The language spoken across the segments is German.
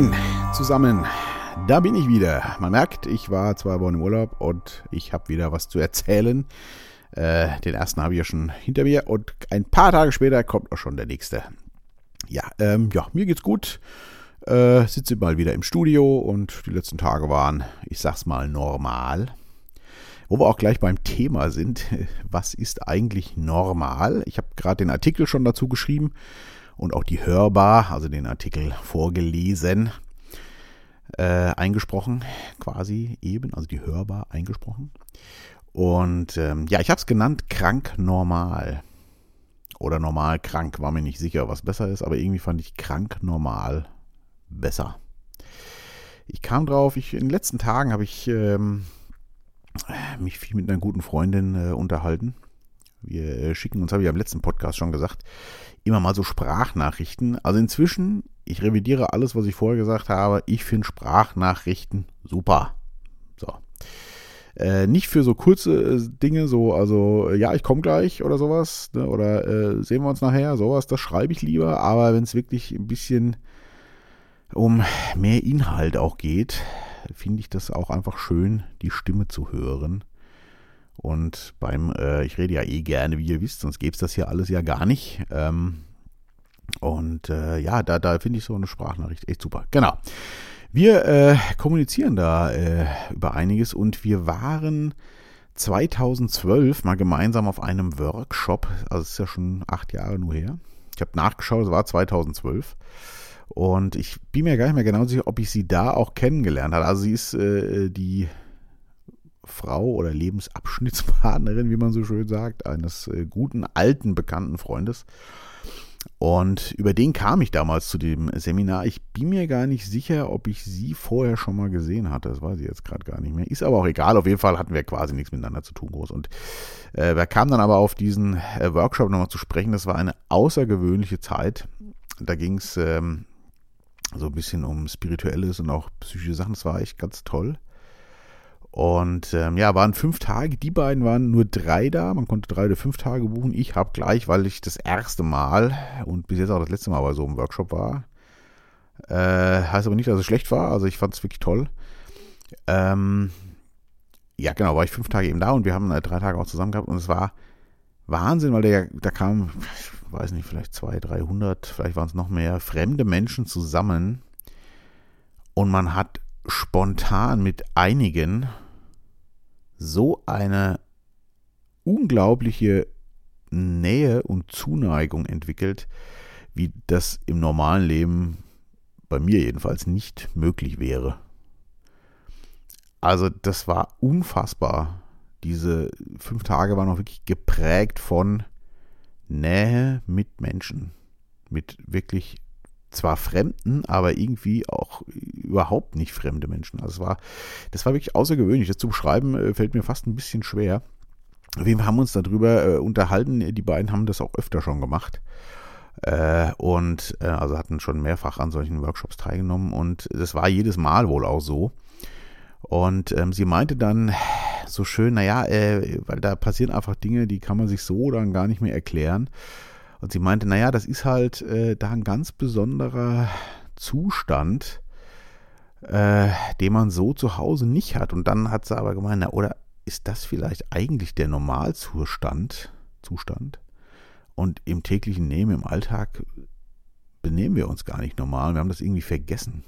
Moin zusammen, da bin ich wieder. Man merkt, ich war zwei Wochen im Urlaub und ich habe wieder was zu erzählen. Äh, den ersten habe ich ja schon hinter mir und ein paar Tage später kommt auch schon der nächste. Ja, ähm, ja, mir geht's gut. Äh, sitze mal wieder im Studio und die letzten Tage waren, ich sag's mal, normal. Wo wir auch gleich beim Thema sind, was ist eigentlich normal? Ich habe gerade den Artikel schon dazu geschrieben und auch die Hörbar, also den Artikel vorgelesen, äh, eingesprochen, quasi eben, also die Hörbar eingesprochen. Und ähm, ja, ich habe es genannt krank normal. Oder normal krank, war mir nicht sicher, was besser ist, aber irgendwie fand ich krank normal besser. Ich kam drauf, ich, in den letzten Tagen habe ich ähm, mich viel mit einer guten Freundin äh, unterhalten. Wir äh, schicken uns, habe ich am letzten Podcast schon gesagt, immer mal so Sprachnachrichten. Also inzwischen, ich revidiere alles, was ich vorher gesagt habe. Ich finde Sprachnachrichten super. So. Äh, nicht für so kurze äh, Dinge, so, also, äh, ja, ich komme gleich oder sowas, ne, oder äh, sehen wir uns nachher, sowas, das schreibe ich lieber. Aber wenn es wirklich ein bisschen um mehr Inhalt auch geht, finde ich das auch einfach schön, die Stimme zu hören. Und beim, äh, ich rede ja eh gerne, wie ihr wisst, sonst gäbe es das hier alles ja gar nicht. Ähm, und äh, ja, da, da finde ich so eine Sprachnachricht echt super. Genau. Wir äh, kommunizieren da äh, über einiges und wir waren 2012 mal gemeinsam auf einem Workshop, also es ist ja schon acht Jahre nur her. Ich habe nachgeschaut, es war 2012. Und ich bin mir gar nicht mehr genau sicher, ob ich sie da auch kennengelernt habe. Also sie ist äh, die Frau oder Lebensabschnittspartnerin, wie man so schön sagt, eines äh, guten, alten, bekannten Freundes. Und über den kam ich damals zu dem Seminar. Ich bin mir gar nicht sicher, ob ich sie vorher schon mal gesehen hatte. Das weiß ich jetzt gerade gar nicht mehr. Ist aber auch egal. Auf jeden Fall hatten wir quasi nichts miteinander zu tun groß. Und äh, wir kamen dann aber auf diesen äh, Workshop nochmal zu sprechen. Das war eine außergewöhnliche Zeit. Da ging es ähm, so ein bisschen um Spirituelles und auch psychische Sachen. Das war echt ganz toll. Und ähm, ja, waren fünf Tage. Die beiden waren nur drei da. Man konnte drei oder fünf Tage buchen. Ich habe gleich, weil ich das erste Mal und bis jetzt auch das letzte Mal bei so einem Workshop war. Äh, heißt aber nicht, dass es schlecht war. Also ich fand es wirklich toll. Ähm, ja, genau, war ich fünf Tage eben da und wir haben äh, drei Tage auch zusammen gehabt und es war Wahnsinn, weil der, da kamen, ich weiß nicht, vielleicht zwei, dreihundert, vielleicht waren es noch mehr, fremde Menschen zusammen und man hat spontan mit einigen so eine unglaubliche Nähe und Zuneigung entwickelt, wie das im normalen Leben bei mir jedenfalls nicht möglich wäre. Also das war unfassbar, diese fünf Tage waren auch wirklich geprägt von Nähe mit Menschen. Mit wirklich zwar Fremden, aber irgendwie auch überhaupt nicht fremde Menschen. Also es war, das war wirklich außergewöhnlich. Das zu beschreiben äh, fällt mir fast ein bisschen schwer. Wir haben uns darüber äh, unterhalten. Die beiden haben das auch öfter schon gemacht. Äh, und also hatten schon mehrfach an solchen Workshops teilgenommen und das war jedes Mal wohl auch so. Und ähm, sie meinte dann so schön, naja, äh, weil da passieren einfach Dinge, die kann man sich so dann gar nicht mehr erklären. Und sie meinte, naja, das ist halt äh, da ein ganz besonderer Zustand, äh, den man so zu Hause nicht hat. Und dann hat sie aber gemeint, na, oder ist das vielleicht eigentlich der Normalzustand? Zustand? Und im täglichen Leben, im Alltag benehmen wir uns gar nicht normal. Wir haben das irgendwie vergessen.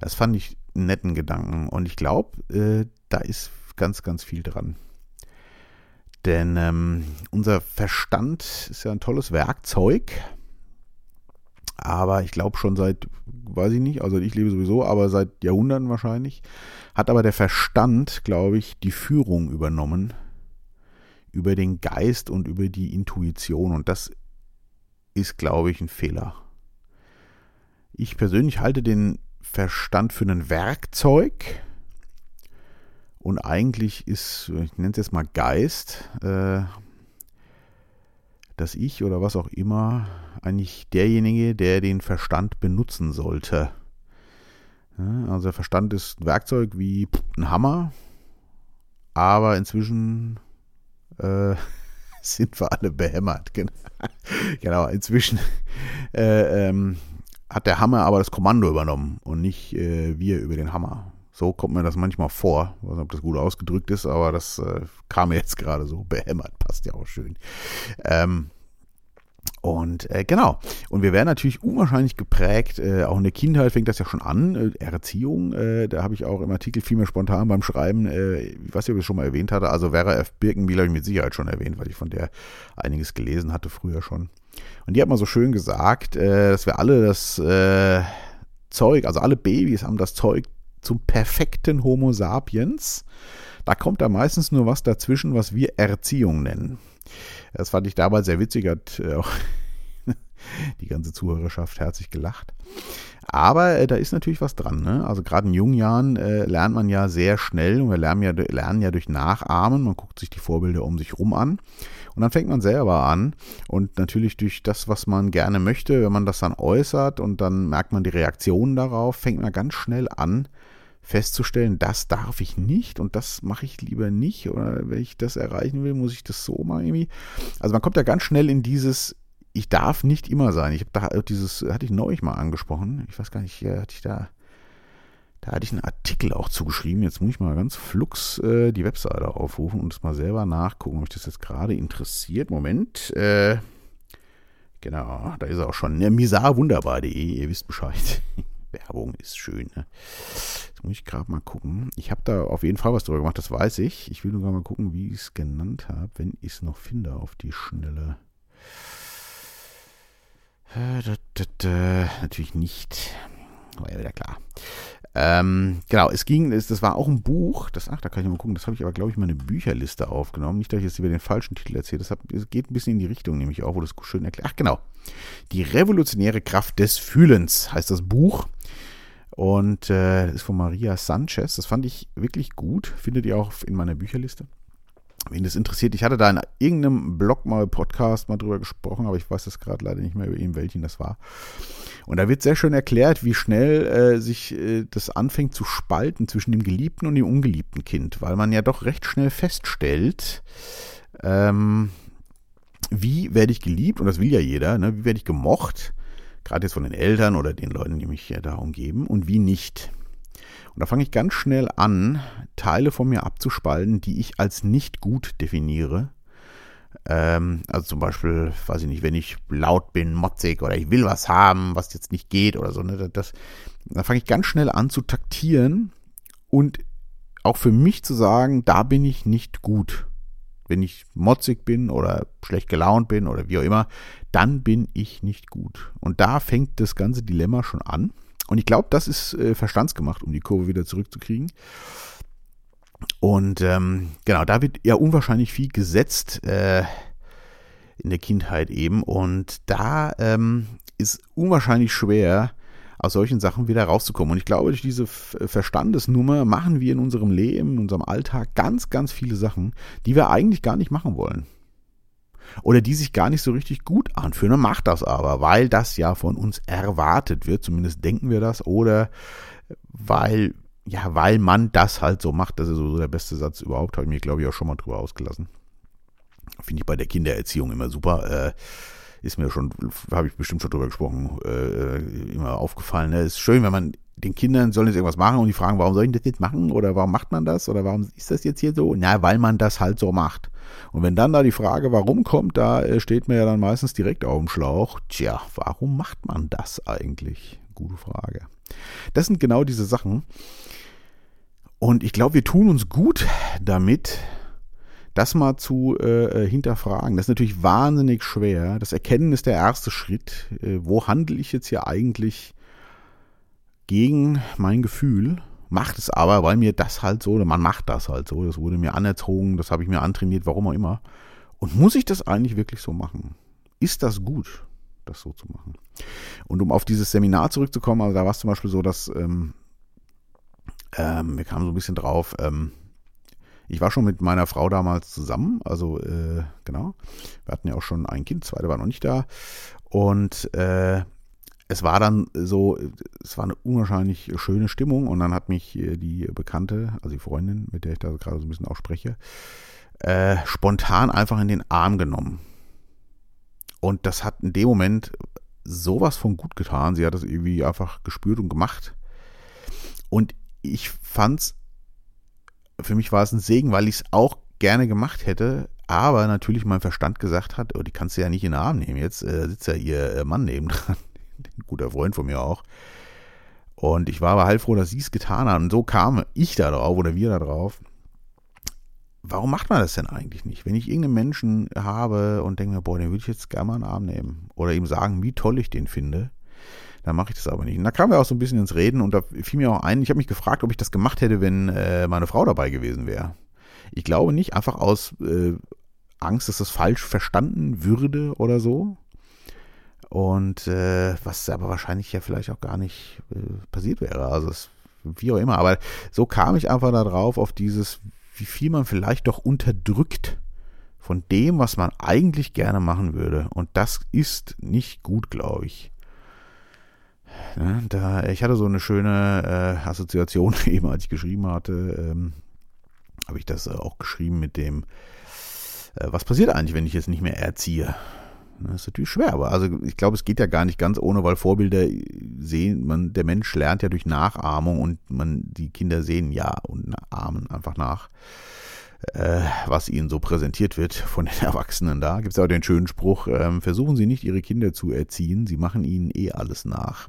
Das fand ich einen netten Gedanken. Und ich glaube, äh, da ist ganz, ganz viel dran. Denn ähm, unser Verstand ist ja ein tolles Werkzeug. Aber ich glaube schon seit, weiß ich nicht, also ich lebe sowieso, aber seit Jahrhunderten wahrscheinlich, hat aber der Verstand, glaube ich, die Führung übernommen über den Geist und über die Intuition. Und das ist, glaube ich, ein Fehler. Ich persönlich halte den Verstand für ein Werkzeug. Und eigentlich ist, ich nenne es jetzt mal Geist, äh, dass ich oder was auch immer eigentlich derjenige, der den Verstand benutzen sollte. Ja, also der Verstand ist ein Werkzeug wie ein Hammer, aber inzwischen äh, sind wir alle behämmert. Genau, inzwischen äh, ähm, hat der Hammer aber das Kommando übernommen und nicht äh, wir über den Hammer. So kommt mir das manchmal vor. Ich weiß nicht, ob das gut ausgedrückt ist, aber das äh, kam mir jetzt gerade so behämmert. Passt ja auch schön. Ähm, und äh, genau. Und wir werden natürlich unwahrscheinlich geprägt. Äh, auch in der Kindheit fängt das ja schon an. Äh, Erziehung, äh, da habe ich auch im Artikel viel mehr spontan beim Schreiben, äh, ich weiß nicht, ob ich es schon mal erwähnt hatte. Also Vera F. Birkenbiel habe ich mit Sicherheit schon erwähnt, weil ich von der einiges gelesen hatte früher schon. Und die hat mal so schön gesagt, äh, dass wir alle das Zeug, also alle Babys haben das Zeug zum perfekten Homo sapiens. Da kommt da meistens nur was dazwischen, was wir Erziehung nennen. Das fand ich damals sehr witzig, hat äh, auch die ganze Zuhörerschaft herzlich gelacht. Aber äh, da ist natürlich was dran. Ne? Also gerade in jungen Jahren äh, lernt man ja sehr schnell und wir lernen ja, lernen ja durch Nachahmen. Man guckt sich die Vorbilder um sich rum an. Und dann fängt man selber an. Und natürlich durch das, was man gerne möchte, wenn man das dann äußert und dann merkt man die Reaktionen darauf, fängt man ganz schnell an, festzustellen, das darf ich nicht und das mache ich lieber nicht oder wenn ich das erreichen will, muss ich das so machen irgendwie. Also man kommt ja ganz schnell in dieses ich darf nicht immer sein. Ich habe da dieses hatte ich neulich mal angesprochen. Ich weiß gar nicht, hatte ich da da hatte ich einen Artikel auch zugeschrieben. Jetzt muss ich mal ganz flux äh, die Webseite aufrufen und es mal selber nachgucken, ob mich das jetzt gerade interessiert. Moment. Äh, genau, da ist er auch schon. Misarwunderbar.de, ihr wisst Bescheid. Werbung ist schön. Ne? Jetzt muss ich gerade mal gucken. Ich habe da auf jeden Fall was drüber gemacht, das weiß ich. Ich will nur mal gucken, wie ich es genannt habe, wenn ich es noch finde auf die Schnelle. Äh. Natürlich nicht. War ja wieder klar. Ähm, genau, es ging, das war auch ein Buch, das, ach, da kann ich mal gucken, das habe ich aber, glaube ich, meine Bücherliste aufgenommen. Nicht, dass ich jetzt über den falschen Titel erzähle, das, hat, das geht ein bisschen in die Richtung, nämlich auch, wo das schön erklärt. Ach, genau. Die revolutionäre Kraft des Fühlens heißt das Buch. Und äh, ist von Maria Sanchez. Das fand ich wirklich gut. Findet ihr auch in meiner Bücherliste. Wen das interessiert, ich hatte da in irgendeinem Blog mal Podcast mal drüber gesprochen, aber ich weiß das gerade leider nicht mehr über ihn, welchen das war. Und da wird sehr schön erklärt, wie schnell äh, sich äh, das anfängt zu spalten zwischen dem geliebten und dem ungeliebten Kind, weil man ja doch recht schnell feststellt, ähm, wie werde ich geliebt, und das will ja jeder, ne? wie werde ich gemocht, gerade jetzt von den Eltern oder den Leuten, die mich ja da umgeben, und wie nicht. Und da fange ich ganz schnell an, Teile von mir abzuspalten, die ich als nicht gut definiere. Ähm, also zum Beispiel, weiß ich nicht, wenn ich laut bin, motzig oder ich will was haben, was jetzt nicht geht oder so. Ne, das, da fange ich ganz schnell an zu taktieren und auch für mich zu sagen, da bin ich nicht gut. Wenn ich motzig bin oder schlecht gelaunt bin oder wie auch immer, dann bin ich nicht gut. Und da fängt das ganze Dilemma schon an. Und ich glaube, das ist äh, verstandsgemacht, um die Kurve wieder zurückzukriegen. Und ähm, genau, da wird ja unwahrscheinlich viel gesetzt äh, in der Kindheit eben. Und da ähm, ist unwahrscheinlich schwer, aus solchen Sachen wieder rauszukommen. Und ich glaube, durch diese Verstandesnummer machen wir in unserem Leben, in unserem Alltag ganz, ganz viele Sachen, die wir eigentlich gar nicht machen wollen oder die sich gar nicht so richtig gut anfühlen. Man macht das aber, weil das ja von uns erwartet wird, zumindest denken wir das, oder weil, ja, weil man das halt so macht. Das ist so der beste Satz überhaupt, habe ich mir, glaube ich, auch schon mal drüber ausgelassen. Finde ich bei der Kindererziehung immer super. Äh, ist mir schon, habe ich bestimmt schon drüber gesprochen, äh, immer aufgefallen. Ne? Ist schön, wenn man den Kindern sollen jetzt irgendwas machen und die fragen, warum soll ich das jetzt machen oder warum macht man das oder warum ist das jetzt hier so? Na, weil man das halt so macht. Und wenn dann da die Frage, warum kommt, da äh, steht mir ja dann meistens direkt auf dem Schlauch. Tja, warum macht man das eigentlich? Gute Frage. Das sind genau diese Sachen. Und ich glaube, wir tun uns gut damit, das mal zu äh, äh, hinterfragen. Das ist natürlich wahnsinnig schwer. Das Erkennen ist der erste Schritt. Äh, wo handle ich jetzt hier eigentlich gegen mein Gefühl? Macht es aber, weil mir das halt so, man macht das halt so. Das wurde mir anerzogen, das habe ich mir antrainiert, warum auch immer. Und muss ich das eigentlich wirklich so machen? Ist das gut, das so zu machen? Und um auf dieses Seminar zurückzukommen, also da war es zum Beispiel so, dass ähm, ähm, wir kamen so ein bisschen drauf, ähm, ich war schon mit meiner Frau damals zusammen, also äh, genau. Wir hatten ja auch schon ein Kind, zweite war noch nicht da. Und äh, es war dann so, es war eine unwahrscheinlich schöne Stimmung und dann hat mich die Bekannte, also die Freundin, mit der ich da gerade so ein bisschen auch spreche, äh, spontan einfach in den Arm genommen. Und das hat in dem Moment sowas von gut getan. Sie hat das irgendwie einfach gespürt und gemacht. Und ich fand's, für mich war es ein Segen, weil ich es auch gerne gemacht hätte, aber natürlich mein Verstand gesagt hat, oh, die kannst du ja nicht in den Arm nehmen. Jetzt äh, sitzt ja ihr äh, Mann neben dran, ein guter Freund von mir auch. Und ich war aber heilfroh, dass sie es getan hat. Und so kam ich da drauf oder wir da drauf. Warum macht man das denn eigentlich nicht? Wenn ich irgendeinen Menschen habe und denke mir, boah, den würde ich jetzt gerne mal in den Arm nehmen oder ihm sagen, wie toll ich den finde, dann mache ich das aber nicht. Und da kamen wir auch so ein bisschen ins Reden und da fiel mir auch ein, ich habe mich gefragt, ob ich das gemacht hätte, wenn äh, meine Frau dabei gewesen wäre. Ich glaube nicht, einfach aus äh, Angst, dass das falsch verstanden würde oder so. Und äh, was aber wahrscheinlich ja vielleicht auch gar nicht äh, passiert wäre. Also es, wie auch immer. Aber so kam ich einfach darauf, auf dieses, wie viel man vielleicht doch unterdrückt von dem, was man eigentlich gerne machen würde. Und das ist nicht gut, glaube ich. Ja, da, ich hatte so eine schöne äh, Assoziation, eben als ich geschrieben hatte, ähm, habe ich das auch geschrieben mit dem, äh, was passiert eigentlich, wenn ich jetzt nicht mehr erziehe? Das ist natürlich schwer, aber also ich glaube, es geht ja gar nicht ganz ohne, weil Vorbilder sehen, man, der Mensch lernt ja durch Nachahmung und man, die Kinder sehen ja und ahmen einfach nach, äh, was ihnen so präsentiert wird von den Erwachsenen da. Gibt es auch den schönen Spruch, äh, versuchen Sie nicht, Ihre Kinder zu erziehen, Sie machen ihnen eh alles nach.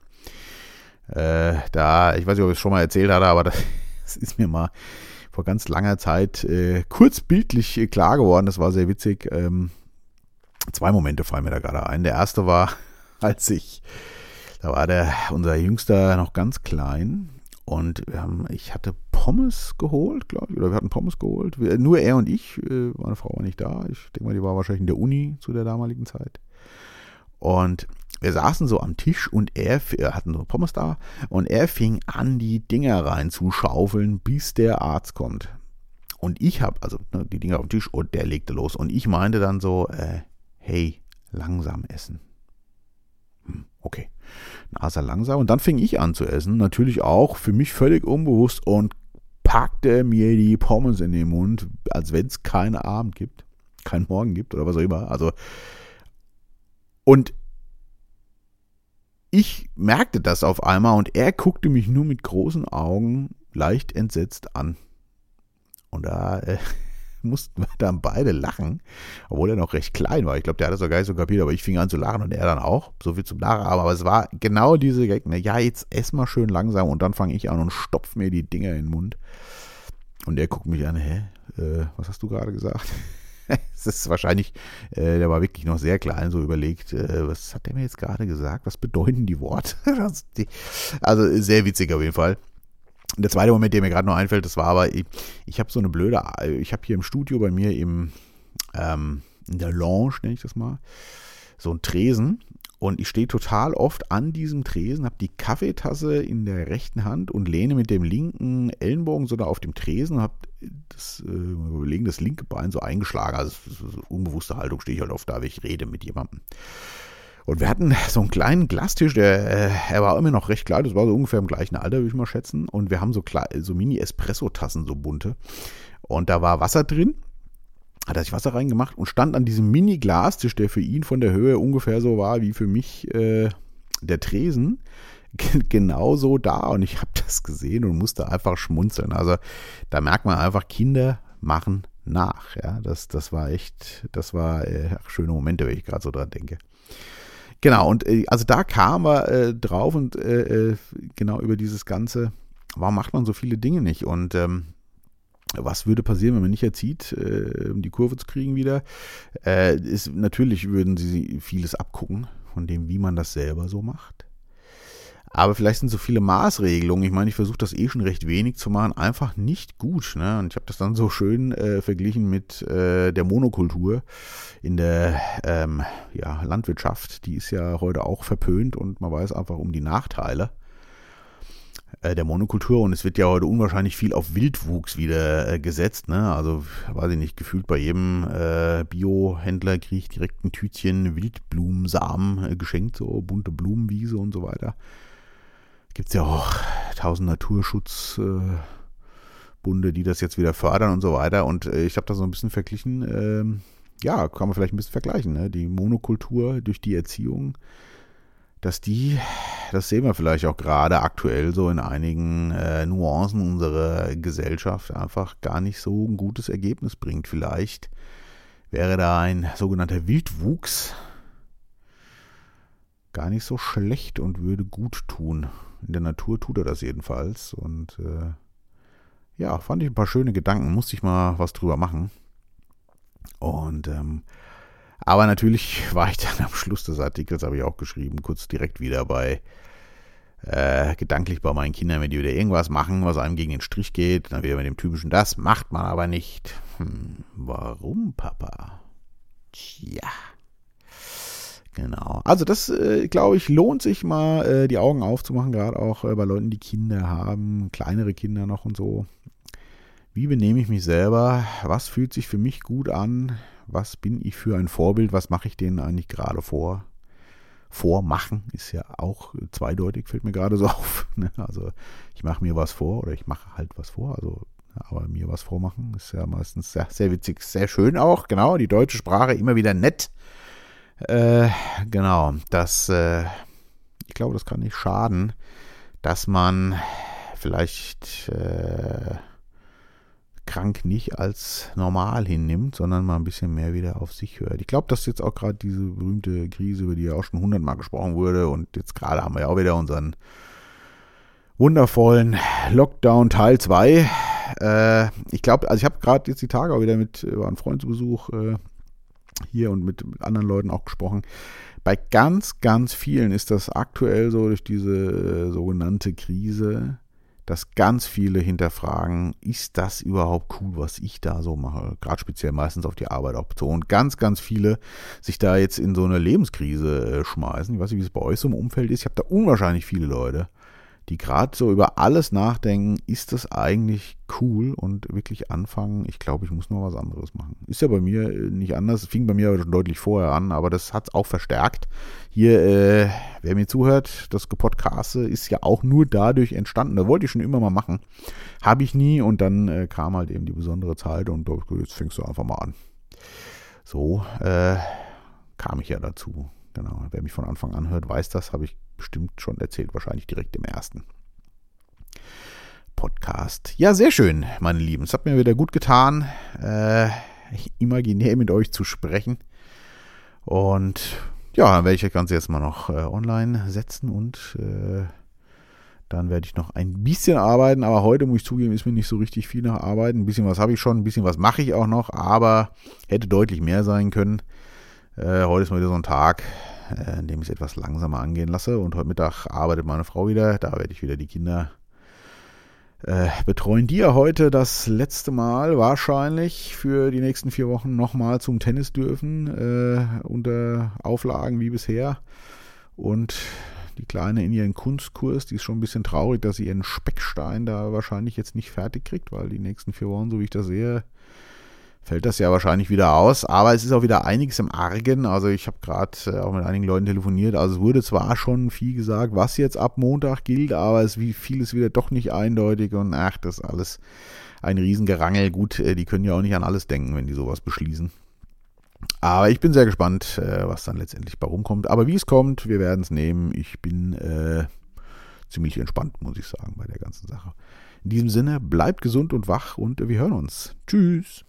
Äh, da, ich weiß nicht, ob ich es schon mal erzählt hatte, aber das, das ist mir mal vor ganz langer Zeit äh, kurz bildlich äh, klar geworden. Das war sehr witzig. Ähm, zwei Momente fallen mir da gerade ein. Der erste war, als ich, da war der, unser Jüngster noch ganz klein und haben, ich hatte Pommes geholt, glaube ich, oder wir hatten Pommes geholt. Wir, nur er und ich, äh, meine Frau war nicht da. Ich denke mal, die war wahrscheinlich in der Uni zu der damaligen Zeit. Und wir saßen so am Tisch und er, er hatten so Pommes da und er fing an, die Dinger reinzuschaufeln, bis der Arzt kommt. Und ich habe, also ne, die Dinger auf dem Tisch und der legte los. Und ich meinte dann so, äh, hey, langsam essen. Hm, okay. Er langsam und dann fing ich an zu essen. Natürlich auch für mich völlig unbewusst und packte mir die Pommes in den Mund, als wenn es keinen Abend gibt, keinen Morgen gibt oder was auch immer. Also, und ich merkte das auf einmal und er guckte mich nur mit großen Augen leicht entsetzt an. Und da äh, mussten wir dann beide lachen, obwohl er noch recht klein war. Ich glaube, der hat das auch gar nicht so kapiert, aber ich fing an zu lachen und er dann auch. So viel zum Nachahmen. Aber es war genau diese Gag, ne? ja, jetzt ess mal schön langsam und dann fange ich an und stopf mir die Dinger in den Mund. Und er guckt mich an, hä, äh, was hast du gerade gesagt? es ist wahrscheinlich, äh, der war wirklich noch sehr klein, so überlegt, äh, was hat der mir jetzt gerade gesagt? Was bedeuten die Worte? also sehr witzig auf jeden Fall. Der zweite Moment, der mir gerade noch einfällt, das war aber, ich, ich habe so eine blöde, ich habe hier im Studio bei mir im, ähm, in der Lounge, nenne ich das mal, so ein Tresen und ich stehe total oft an diesem Tresen, habe die Kaffeetasse in der rechten Hand und lehne mit dem linken Ellenbogen so da auf dem Tresen habe das, äh, überlegen, das linke Bein so eingeschlagen. Also so unbewusste Haltung stehe ich halt oft da, wenn ich rede mit jemandem. Und wir hatten so einen kleinen Glastisch, der, äh, er war immer noch recht klein, das war so ungefähr im gleichen Alter, würde ich mal schätzen. Und wir haben so, so Mini-Espresso-Tassen, so bunte. Und da war Wasser drin hat er sich Wasser reingemacht und stand an diesem Mini-Glastisch, der für ihn von der Höhe ungefähr so war wie für mich äh, der Tresen, genauso da. Und ich habe das gesehen und musste einfach schmunzeln. Also da merkt man einfach, Kinder machen nach. Ja, das, das war echt, das war äh, schöne Momente, wenn ich gerade so dran denke. Genau, und äh, also da kam er äh, drauf und äh, äh, genau über dieses Ganze, warum macht man so viele Dinge nicht? Und ähm, was würde passieren, wenn man nicht erzieht, äh, um die Kurve zu kriegen wieder? Äh, ist, natürlich würden sie vieles abgucken von dem, wie man das selber so macht. Aber vielleicht sind so viele Maßregelungen, ich meine, ich versuche das eh schon recht wenig zu machen, einfach nicht gut. Ne? Und ich habe das dann so schön äh, verglichen mit äh, der Monokultur in der ähm, ja, Landwirtschaft. Die ist ja heute auch verpönt und man weiß einfach um die Nachteile. Äh, der Monokultur und es wird ja heute unwahrscheinlich viel auf Wildwuchs wieder äh, gesetzt. Ne? Also, weiß ich nicht, gefühlt bei jedem äh, Biohändler kriege ich direkt ein Tütchen Wildblumensamen äh, geschenkt, so bunte Blumenwiese und so weiter. Gibt es ja auch tausend Naturschutzbunde, die das jetzt wieder fördern und so weiter. Und äh, ich habe da so ein bisschen verglichen, ähm, ja, kann man vielleicht ein bisschen vergleichen. Ne? Die Monokultur durch die Erziehung dass die, das sehen wir vielleicht auch gerade aktuell so in einigen äh, Nuancen unserer Gesellschaft, einfach gar nicht so ein gutes Ergebnis bringt. Vielleicht wäre da ein sogenannter Wildwuchs gar nicht so schlecht und würde gut tun. In der Natur tut er das jedenfalls. Und äh, ja, fand ich ein paar schöne Gedanken, musste ich mal was drüber machen. Und ähm, aber natürlich war ich dann am Schluss des Artikels, habe ich auch geschrieben, kurz direkt wieder bei äh, gedanklich bei meinen Kindern, wenn die wieder irgendwas machen, was einem gegen den Strich geht, dann wieder mit dem typischen, das macht man aber nicht. Hm, warum, Papa? Tja. Genau. Also das, äh, glaube ich, lohnt sich mal, äh, die Augen aufzumachen, gerade auch äh, bei Leuten, die Kinder haben, kleinere Kinder noch und so. Wie benehme ich mich selber? Was fühlt sich für mich gut an? Was bin ich für ein Vorbild? Was mache ich denen eigentlich gerade vor? Vormachen ist ja auch zweideutig, fällt mir gerade so auf. Ne? Also ich mache mir was vor oder ich mache halt was vor. Also aber mir was vormachen ist ja meistens sehr, sehr witzig, sehr schön auch. Genau, die deutsche Sprache immer wieder nett. Äh, genau, das, äh, ich glaube, das kann nicht schaden, dass man vielleicht äh, krank nicht als normal hinnimmt, sondern mal ein bisschen mehr wieder auf sich hört. Ich glaube, dass jetzt auch gerade diese berühmte Krise, über die ja auch schon hundertmal gesprochen wurde, und jetzt gerade haben wir ja auch wieder unseren wundervollen Lockdown Teil 2. Äh, ich glaube, also ich habe gerade jetzt die Tage auch wieder mit, war ein Freund zu Besuch äh, hier und mit anderen Leuten auch gesprochen. Bei ganz, ganz vielen ist das aktuell so durch diese äh, sogenannte Krise dass ganz viele hinterfragen, ist das überhaupt cool, was ich da so mache? Gerade speziell meistens auf die Arbeit auch bezogen. Ganz, ganz viele sich da jetzt in so eine Lebenskrise äh, schmeißen. Ich weiß nicht, wie es bei euch so im Umfeld ist. Ich habe da unwahrscheinlich viele Leute, die gerade so über alles nachdenken, ist das eigentlich cool und wirklich anfangen, ich glaube, ich muss noch was anderes machen. Ist ja bei mir äh, nicht anders, fing bei mir aber schon deutlich vorher an, aber das hat es auch verstärkt. Hier, äh, wer mir zuhört, das Gepodcaste ist ja auch nur dadurch entstanden. Da wollte ich schon immer mal machen. Habe ich nie und dann äh, kam halt eben die besondere Zeit und jetzt fängst du einfach mal an. So äh, kam ich ja dazu. Genau, wer mich von Anfang an hört, weiß das, habe ich bestimmt schon erzählt, wahrscheinlich direkt im ersten Podcast. Ja, sehr schön, meine Lieben. Es hat mir wieder gut getan, äh, imaginär mit euch zu sprechen. Und ja, dann werde ich das Ganze jetzt mal noch äh, online setzen und äh, dann werde ich noch ein bisschen arbeiten, aber heute muss ich zugeben, ist mir nicht so richtig viel nach Arbeiten. Ein bisschen was habe ich schon, ein bisschen was mache ich auch noch, aber hätte deutlich mehr sein können. Äh, heute ist mal wieder so ein Tag, äh, in dem ich es etwas langsamer angehen lasse. Und heute Mittag arbeitet meine Frau wieder. Da werde ich wieder die Kinder äh, betreuen, die ja heute das letzte Mal wahrscheinlich für die nächsten vier Wochen nochmal zum Tennis dürfen, äh, unter Auflagen wie bisher. Und die Kleine in ihren Kunstkurs, die ist schon ein bisschen traurig, dass sie ihren Speckstein da wahrscheinlich jetzt nicht fertig kriegt, weil die nächsten vier Wochen, so wie ich das sehe, fällt das ja wahrscheinlich wieder aus. Aber es ist auch wieder einiges im Argen. Also ich habe gerade äh, auch mit einigen Leuten telefoniert. Also es wurde zwar schon viel gesagt, was jetzt ab Montag gilt, aber es wie vieles wieder doch nicht eindeutig und ach, das ist alles ein Riesengerangel. Gut, äh, die können ja auch nicht an alles denken, wenn die sowas beschließen. Aber ich bin sehr gespannt, äh, was dann letztendlich bei rumkommt. Aber wie es kommt, wir werden es nehmen. Ich bin äh, ziemlich entspannt, muss ich sagen, bei der ganzen Sache. In diesem Sinne, bleibt gesund und wach und wir hören uns. Tschüss.